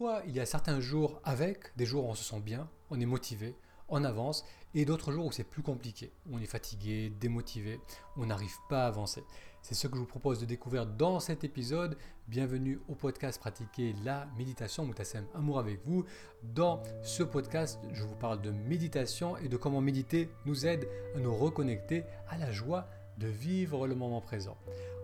Pourquoi il y a certains jours avec, des jours où on se sent bien, on est motivé, on avance, et d'autres jours où c'est plus compliqué, où on est fatigué, démotivé, où on n'arrive pas à avancer. C'est ce que je vous propose de découvrir dans cet épisode. Bienvenue au podcast Pratiquer la méditation. Moutassem Amour avec vous. Dans ce podcast, je vous parle de méditation et de comment méditer nous aide à nous reconnecter à la joie de vivre le moment présent.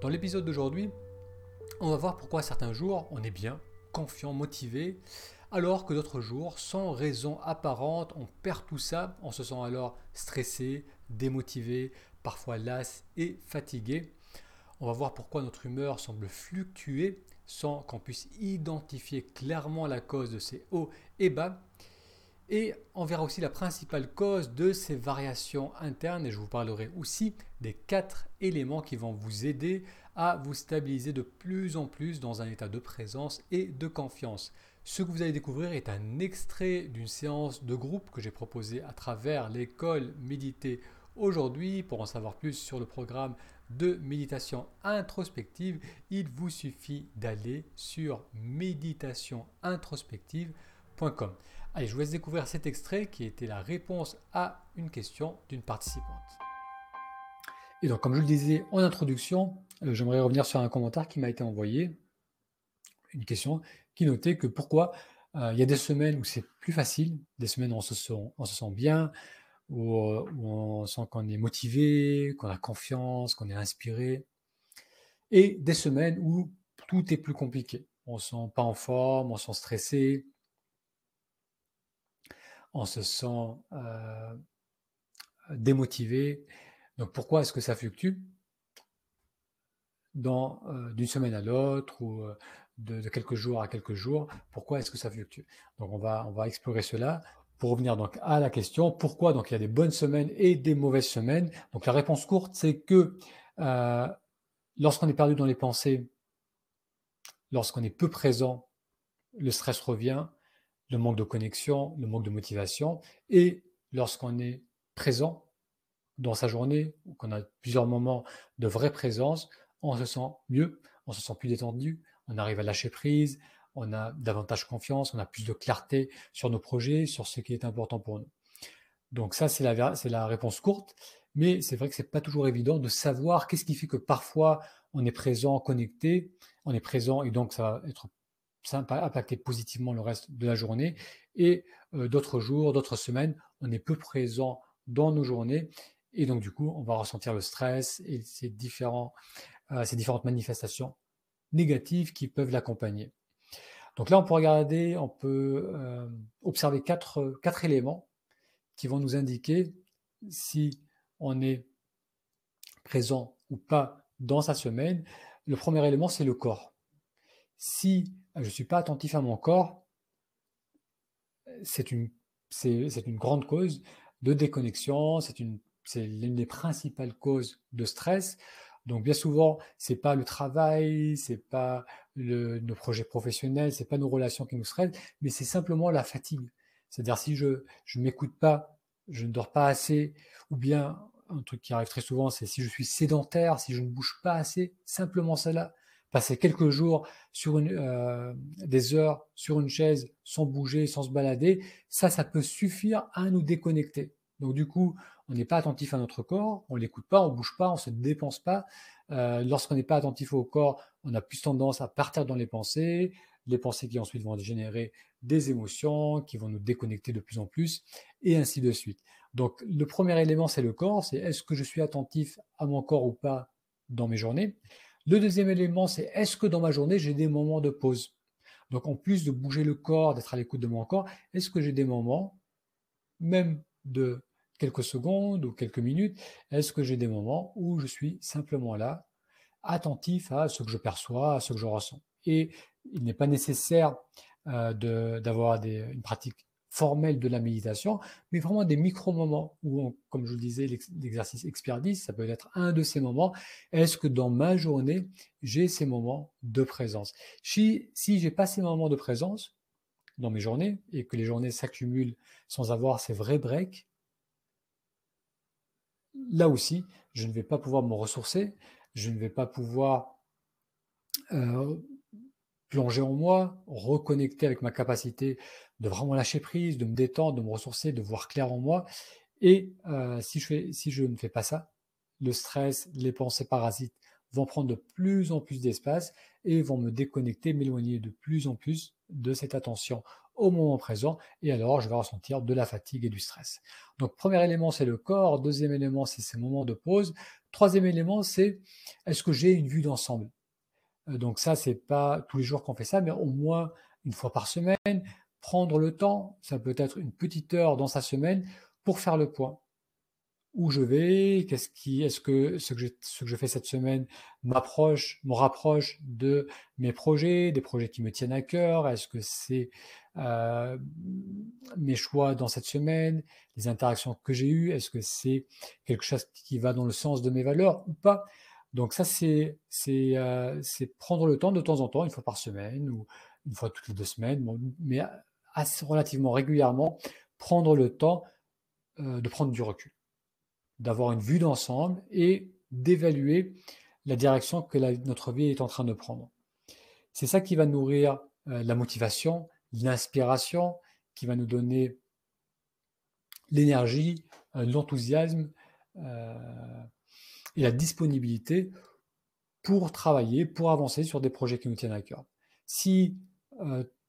Dans l'épisode d'aujourd'hui, on va voir pourquoi certains jours on est bien, confiant, motivé, alors que d'autres jours, sans raison apparente, on perd tout ça, on se sent alors stressé, démotivé, parfois las et fatigué. On va voir pourquoi notre humeur semble fluctuer sans qu'on puisse identifier clairement la cause de ces hauts et bas. Et on verra aussi la principale cause de ces variations internes et je vous parlerai aussi des quatre éléments qui vont vous aider à vous stabiliser de plus en plus dans un état de présence et de confiance. Ce que vous allez découvrir est un extrait d'une séance de groupe que j'ai proposée à travers l'école Méditer aujourd'hui. Pour en savoir plus sur le programme de méditation introspective, il vous suffit d'aller sur méditationintrospective.com. Allez, je vous laisse découvrir cet extrait qui était la réponse à une question d'une participante. Et donc, comme je le disais en introduction, euh, j'aimerais revenir sur un commentaire qui m'a été envoyé, une question qui notait que pourquoi euh, il y a des semaines où c'est plus facile, des semaines où on se sent, on se sent bien, où, euh, où on sent qu'on est motivé, qu'on a confiance, qu'on est inspiré, et des semaines où tout est plus compliqué. On ne se sent pas en forme, on se sent stressé, on se sent démotivé. Donc pourquoi est-ce que ça fluctue dans d'une semaine à l'autre ou de, quelques jours à quelques jours? Pourquoi est-ce que ça fluctue? Donc on va, on va explorer cela. Pour revenir donc à la question, pourquoi donc il y a des bonnes semaines et des mauvaises semaines? Donc la réponse courte, c'est que euh, lorsqu'on est perdu dans les pensées, lorsqu'on est peu présent, le stress revient, le manque de connexion, le manque de motivation, et lorsqu'on est présent dans sa journée, ou qu'on a plusieurs moments de vraie présence, on se sent mieux, on se sent plus détendu, on arrive à lâcher prise, on a davantage confiance, on a plus de clarté sur nos projets, sur ce qui est important pour nous. Donc ça, c'est la, réponse courte, mais c'est vrai que c'est pas toujours évident de savoir qu'est-ce qui fait que parfois on est présent, connecté, on est présent et donc ça va être ça va impacter positivement le reste de la journée. Et euh, d'autres jours, d'autres semaines, on est peu présent dans nos journées. Et donc, du coup, on va ressentir le stress et ces, euh, différentes manifestations négatives qui peuvent l'accompagner. Donc là, on peut regarder, on peut euh, observer quatre, éléments qui vont nous indiquer si on est présent ou pas dans sa semaine. Le premier élément, c'est le corps. Si je ne suis pas attentif à mon corps, c'est une, c'est, une grande cause de déconnexion, c'est, une, c'est l'une des principales causes de stress. Donc bien souvent, c'est pas le travail, c'est pas nos projets professionnels, c'est pas nos relations qui nous stressent, mais c'est simplement la fatigue. C'est-à-dire si je je m'écoute pas, je ne dors pas assez, ou bien un truc qui arrive très souvent, c'est si je suis sédentaire, si je ne bouge pas assez, simplement cela. Passer quelques jours sur une, euh, des heures sur une chaise sans bouger, sans se balader, ça, ça peut suffire à nous déconnecter. Donc du coup, on n'est pas attentif à notre corps, on l'écoute pas, on bouge pas, on se dépense pas. Euh, lorsqu'on n'est pas attentif au corps, on a plus tendance à partir dans les pensées, les pensées qui ensuite vont générer des émotions, qui vont nous déconnecter de plus en plus, et ainsi de suite. Donc le premier élément, c'est le corps, c'est est-ce que je suis attentif à mon corps ou pas dans mes journées? Le deuxième élément, c'est est-ce que dans ma journée, j'ai des moments de pause? Donc en plus de bouger le corps, d'être à l'écoute de mon corps, est-ce que j'ai des moments, même de quelques secondes ou quelques minutes Est-ce que j'ai des moments où je suis simplement là, attentif à ce que je perçois, à ce que je ressens? Et il n'est pas nécessaire euh, d'avoir une pratique formelle de la méditation, mais vraiment des micro-moments où, comme je le disais, l'exercice expert 10, ça peut être un de ces moments. Est-ce que dans ma journée, j'ai ces moments de présence? Si, si j'ai pas ces moments de présence dans mes journées et que les journées s'accumulent sans avoir ces vrais breaks, là aussi, je ne vais pas pouvoir me ressourcer, je ne vais pas pouvoir euh, plonger en moi, reconnecter avec ma capacité de vraiment lâcher prise, de me détendre, de me ressourcer, de voir clair en moi. Et euh, si, je fais, si je ne fais pas ça, le stress, les pensées parasites vont prendre de plus en plus d'espace et vont me déconnecter, m'éloigner de plus en plus de cette attention au moment présent. Et alors, je vais ressentir de la fatigue et du stress. Donc, premier élément, c'est le corps. Deuxième élément, c'est ces moments de pause. Troisième élément, c'est est-ce que j'ai une vue d'ensemble? Euh, Donc ça, c'est pas tous les jours qu'on fait ça, mais au moins une fois par semaine, prendre le temps, ça peut être une petite heure dans sa semaine pour faire le point où je vais, qu'est-ce qui, est-ce que ce que, je, ce que je fais cette semaine m'approche, me rapproche de mes projets, des projets qui me tiennent à cœur, est-ce que c'est euh, mes choix dans cette semaine, les interactions que j'ai eues, est-ce que c'est quelque chose qui va dans le sens de mes valeurs ou pas? Donc ça, c'est c'est euh, prendre le temps de temps en temps, une fois par semaine ou une fois toutes les deux semaines, mais assez relativement régulièrement, prendre le temps euh, de prendre du recul d'avoir une vue d'ensemble et d'évaluer la direction que notre vie est en train de prendre. C'est ça qui va nourrir euh, la motivation, l'inspiration, qui va nous donner l'énergie, euh, l'enthousiasme euh, et la disponibilité pour travailler, pour avancer sur des projets qui nous tiennent à cœur. Si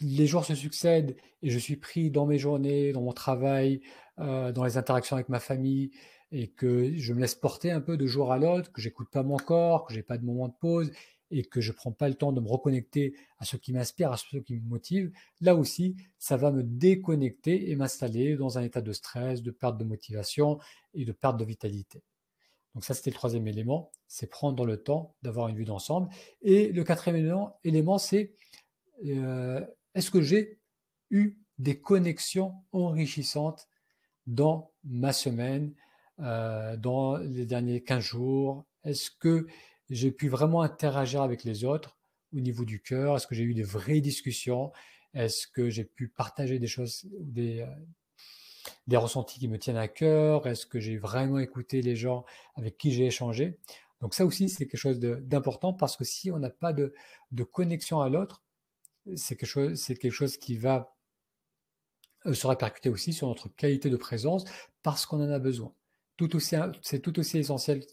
les jours se succèdent et je suis pris dans mes journées, dans mon travail, dans les interactions avec ma famille, et que je me laisse porter un peu de jour à l'autre, que j'écoute pas mon corps, que j'ai pas de moment de pause et que je prends pas le temps de me reconnecter à ce qui m'inspire, à ce qui me motive, là aussi, ça va me déconnecter et m'installer dans un état de stress, de perte de motivation et de perte de vitalité. Donc ça, c'était le troisième élément, c'est prendre le temps d'avoir une vue d'ensemble. Et le quatrième élément, c'est euh, est-ce que j'ai eu des connexions enrichissantes dans ma semaine, euh, dans les derniers 15 jours. Est-ce que j'ai pu vraiment interagir avec les autres au niveau du cœur? Est-ce que j'ai eu des vraies discussions? Est-ce que j'ai pu partager des choses, des, euh, ressentis qui me tiennent à cœur? Est-ce que j'ai vraiment écouté les gens avec qui j'ai échangé? Donc ça aussi, c'est quelque chose d'important parce que si on n'a pas de, connexion à l'autre, c'est quelque, chose, quelque chose qui va euh, se répercuter aussi sur notre qualité de présence parce qu'on en a besoin c'est tout aussi essentiel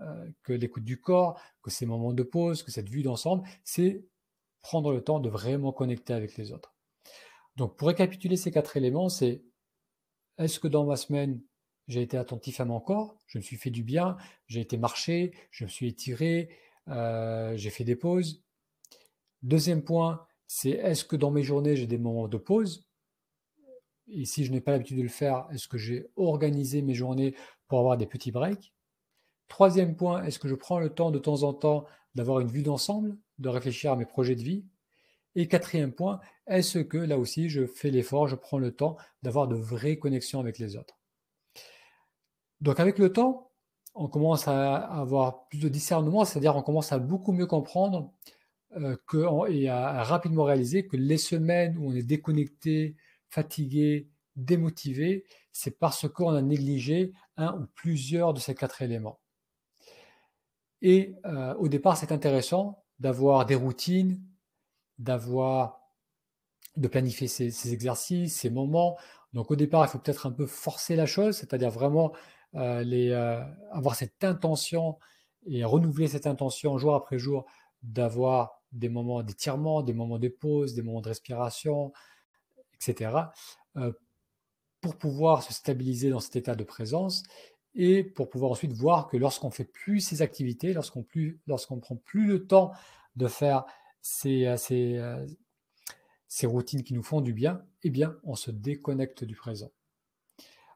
euh, que l'écoute du corps, que ces moments de pause, que cette vue d'ensemble, c'est prendre le temps de vraiment connecter avec les autres. Donc pour récapituler ces quatre éléments, c'est est-ce que dans ma semaine, j'ai été attentif à mon corps, je me suis fait du bien, j'ai été marcher, je me suis étiré, euh, j'ai fait des pauses. Deuxième point, c'est est-ce que dans mes journées, j'ai des moments de pause? Et si je n'ai pas l'habitude de le faire, est-ce que j'ai organisé mes journées pour avoir des petits breaks? Troisième point, est-ce que je prends le temps de temps en temps d'avoir une vue d'ensemble, de réfléchir à mes projets de vie? Et quatrième point, est-ce que là aussi je fais l'effort, je prends le temps d'avoir de vraies connexions avec les autres? Donc avec le temps, on commence à avoir plus de discernement, c'est-à-dire on commence à beaucoup mieux comprendre euh, et à rapidement réaliser que les semaines où on est déconnecté, fatigué, démotivé, c'est parce qu'on a négligé un ou plusieurs de ces quatre éléments. Et euh, au départ, c'est intéressant d'avoir des routines, d'avoir de planifier ses, exercices, ses moments. Donc au départ, il faut peut-être un peu forcer la chose, c'est-à-dire vraiment euh, les, euh, avoir cette intention et renouveler cette intention jour après jour d'avoir des moments d'étirement, des moments de pause, des moments de respiration, etc., euh, pour pouvoir se stabiliser dans cet état de présence et pour pouvoir ensuite voir que lorsqu'on fait plus ces activités, lorsqu'on plus, lorsqu'on prend plus le temps de faire ces, euh, euh, ces, routines qui nous font du bien, eh bien, on se déconnecte du présent.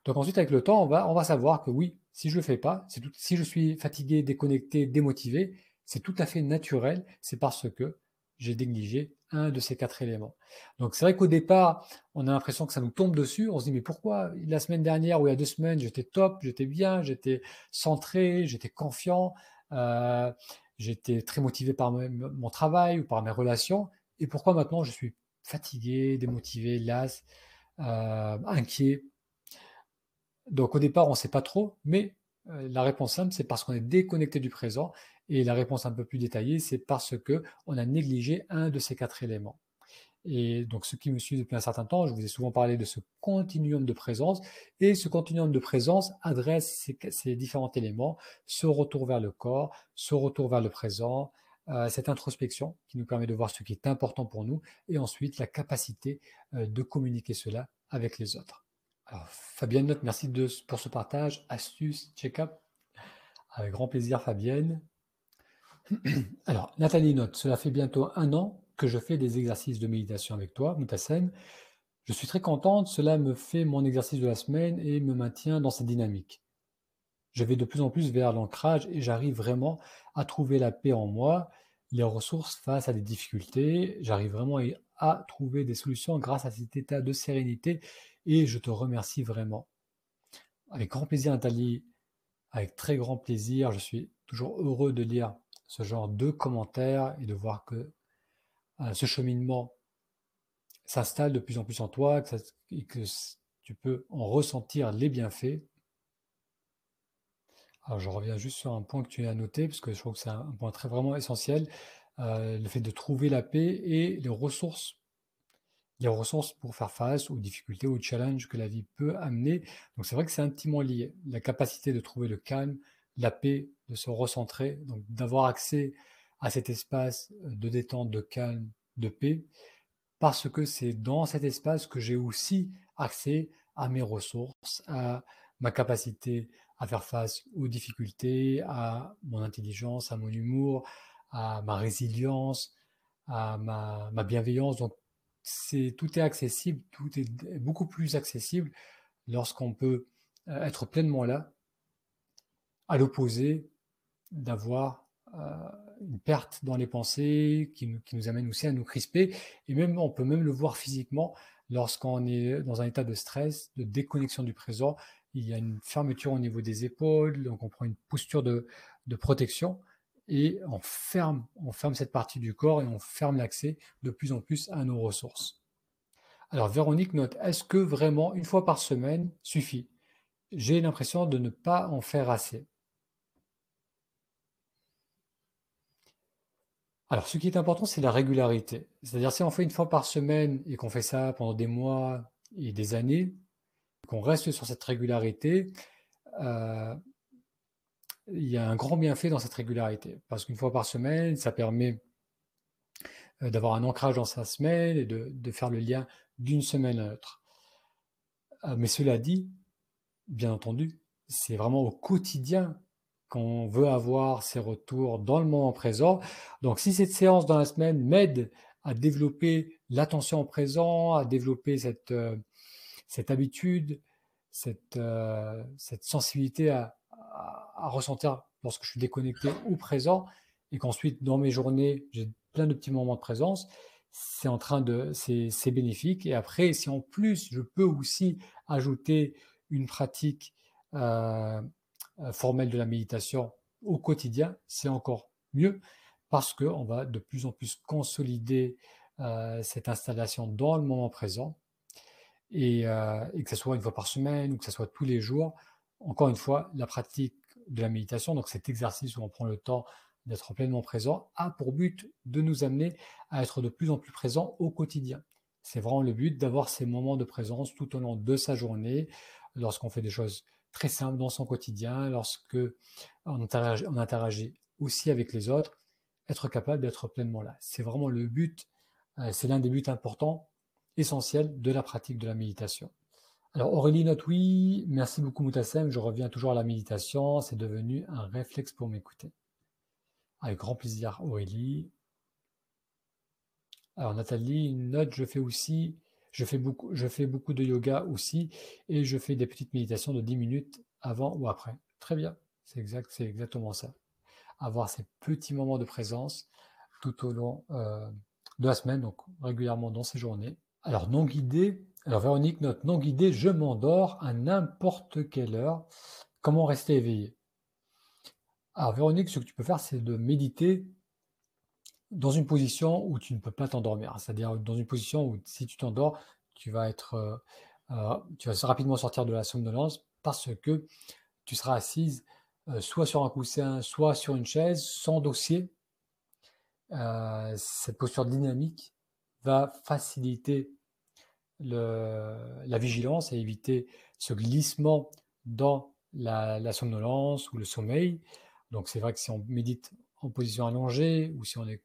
Donc ensuite, avec le temps, on va, savoir que oui, si je ne le fais pas, si je suis fatigué, déconnecté, démotivé, c'est tout à fait naturel, c'est parce que j'ai négligé un de ces quatre éléments. Donc c'est vrai qu'au départ, on a l'impression que ça nous tombe dessus. On se dit mais pourquoi? La semaine dernière ou il y a deux semaines, j'étais top, j'étais bien, j'étais centré, j'étais confiant, euh, j'étais très motivé par mon travail ou par mes relations. Et pourquoi maintenant je suis fatigué, démotivé, las, euh, inquiet? Donc au départ, on ne sait pas trop, mais euh, la réponse simple, c'est parce qu'on est déconnecté du présent Et la réponse un peu plus détaillée, c'est parce que on a négligé un de ces quatre éléments. Et donc, ceux qui me suivent depuis un certain temps, je vous ai souvent parlé de ce continuum de présence. Et ce continuum de présence adresse ces, différents éléments, ce retour vers le corps, ce retour vers le présent, euh, cette introspection qui nous permet de voir ce qui est important pour nous, et ensuite la capacité euh, de communiquer cela avec les autres. Alors, Fabienne note, merci pour ce partage, astuce, check-up. Avec grand plaisir, Fabienne. Alors, Nathalie note, cela fait bientôt un an que je fais des exercices de méditation avec toi, Moutassem. Je suis très contente, cela me fait mon exercice de la semaine et me maintient dans cette dynamique. Je vais de plus en plus vers l'ancrage et j'arrive vraiment à trouver la paix en moi, les ressources face à des difficultés. J'arrive vraiment à trouver des solutions grâce à cet état de sérénité et je te remercie vraiment. Avec grand plaisir, Nathalie, avec très grand plaisir. Je suis toujours heureux de lire ce genre de commentaires et de voir que euh, ce cheminement s'installe de plus en plus en toi et que tu peux en ressentir les bienfaits. Alors je reviens juste sur un point que tu as noté, parce que je trouve que c'est un point très vraiment essentiel, euh, le fait de trouver la paix et les ressources, les ressources pour faire face aux difficultés, aux challenges que la vie peut amener. Donc c'est vrai que c'est intimement lié. La capacité de trouver le calme, la paix, de se recentrer, donc d'avoir accès à cet espace de détente, de calme, de paix, parce que c'est dans cet espace que j'ai aussi accès à mes ressources, à ma capacité à faire face aux difficultés, à mon intelligence, à mon humour, à ma résilience, à ma, bienveillance. Donc, tout est accessible, tout est beaucoup plus accessible lorsqu'on peut euh, être pleinement là, à l'opposé d'avoir euh, une perte dans les pensées qui nous, amène aussi à nous crisper. Et même, on peut même le voir physiquement lorsqu'on est dans un état de stress, de déconnexion du présent. Il y a une fermeture au niveau des épaules, donc on prend une posture de, de protection et on ferme, on ferme cette partie du corps et on ferme l'accès de plus en plus à nos ressources. Alors Véronique note, est-ce que vraiment une fois par semaine suffit? J'ai l'impression de ne pas en faire assez. Alors, ce qui est important, c'est la régularité. C'est-à-dire, si on fait une fois par semaine et qu'on fait ça pendant des mois et des années, qu'on reste sur cette régularité, euh, il y a un grand bienfait dans cette régularité. Parce qu'une fois par semaine, ça permet euh, d'avoir un ancrage dans sa semaine et de, faire le lien d'une semaine à l'autre. Euh, mais cela dit, bien entendu, c'est vraiment au quotidien qu'on veut avoir ces retours dans le moment présent. Donc si cette séance dans la semaine m'aide à développer l'attention au présent, à développer cette, euh, cette habitude, cette, euh, cette sensibilité à, à, ressentir lorsque je suis déconnecté au présent, et qu'ensuite dans mes journées, j'ai plein de petits moments de présence, c'est en train de, c'est bénéfique. Et après, si en plus je peux aussi ajouter une pratique euh, formelle de la méditation au quotidien, c'est encore mieux parce qu'on va de plus en plus consolider euh, cette installation dans le moment présent et, euh, et, que ce soit une fois par semaine ou que ce soit tous les jours. Encore une fois, la pratique de la méditation, donc cet exercice où on prend le temps d'être pleinement présent, a pour but de nous amener à être de plus en plus présent au quotidien. C'est vraiment le but d'avoir ces moments de présence tout au long de sa journée, lorsqu'on fait des choses très simple dans son quotidien, lorsque on interagit, aussi avec les autres, être capable d'être pleinement là. C'est vraiment le but, euh, c'est l'un des buts importants, essentiels de la pratique de la méditation. Alors Aurélie note oui, merci beaucoup Moutassem, je reviens toujours à la méditation, c'est devenu un réflexe pour m'écouter. Avec grand plaisir Aurélie. Alors Nathalie note, je fais aussi je fais beaucoup, de yoga aussi et je fais des petites méditations de 10 minutes avant ou après. Très bien, c'est exact, c'est exactement ça. Avoir ces petits moments de présence tout au long euh, de la semaine, donc régulièrement dans ces journées. Alors non guidé, alors Véronique note non guidé, je m'endors à n'importe quelle heure. Comment rester éveillé? Alors Véronique, ce que tu peux faire, c'est de méditer dans une position où tu ne peux pas t'endormir. C'est-à-dire dans une position où si tu t'endors, tu vas être, euh, euh, tu vas rapidement sortir de la somnolence parce que tu seras assise euh, soit sur un coussin, soit sur une chaise, sans dossier. cette posture dynamique va faciliter la vigilance et éviter ce glissement dans la, somnolence ou le sommeil. Donc c'est vrai que si on médite en position allongée ou si on est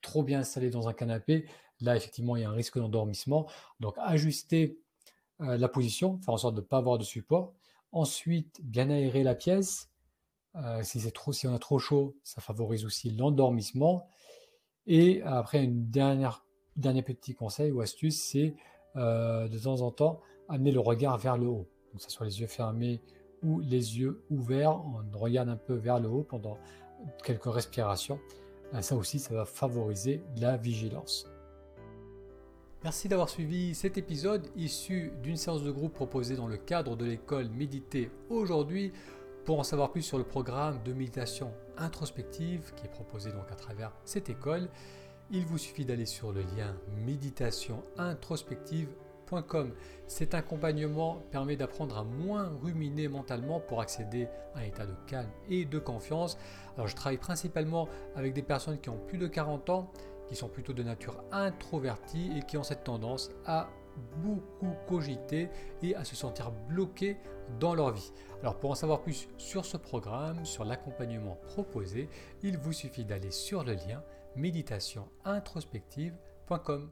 trop bien installé dans un canapé, là effectivement il y a un risque d'endormissement. Donc ajuster euh, la position, faire en sorte de ne pas avoir de support. Ensuite, bien aérer la pièce. Euh, si, c'est trop, si on a trop chaud, ça favorise aussi l'endormissement. Et après, une dernière, dernier petit conseil ou astuce, c'est euh, de temps en temps amener le regard vers le haut. Donc, ce soit les yeux fermés ou les yeux ouverts, on regarde un peu vers le haut pendant quelques respirations. Euh, ça aussi, ça va favoriser la vigilance. Merci d'avoir suivi cet épisode issu d'une séance de groupe proposée dans le cadre de l'école Méditer aujourd'hui. Pour en savoir plus sur le programme de méditation introspective qui est proposé donc à travers cette école, il vous suffit d'aller sur le lien méditationintrospective.com. Cet accompagnement permet d'apprendre à moins ruminer mentalement pour accéder à un état de calme et de confiance. Alors je travaille principalement avec des personnes qui ont plus de 40 ans, qui sont plutôt de nature introvertie et qui ont cette tendance à beaucoup cogiter et à se sentir bloqués dans leur vie. Alors pour en savoir plus sur ce programme, sur l'accompagnement proposé, il vous suffit d'aller sur le lien méditationintrospective.com.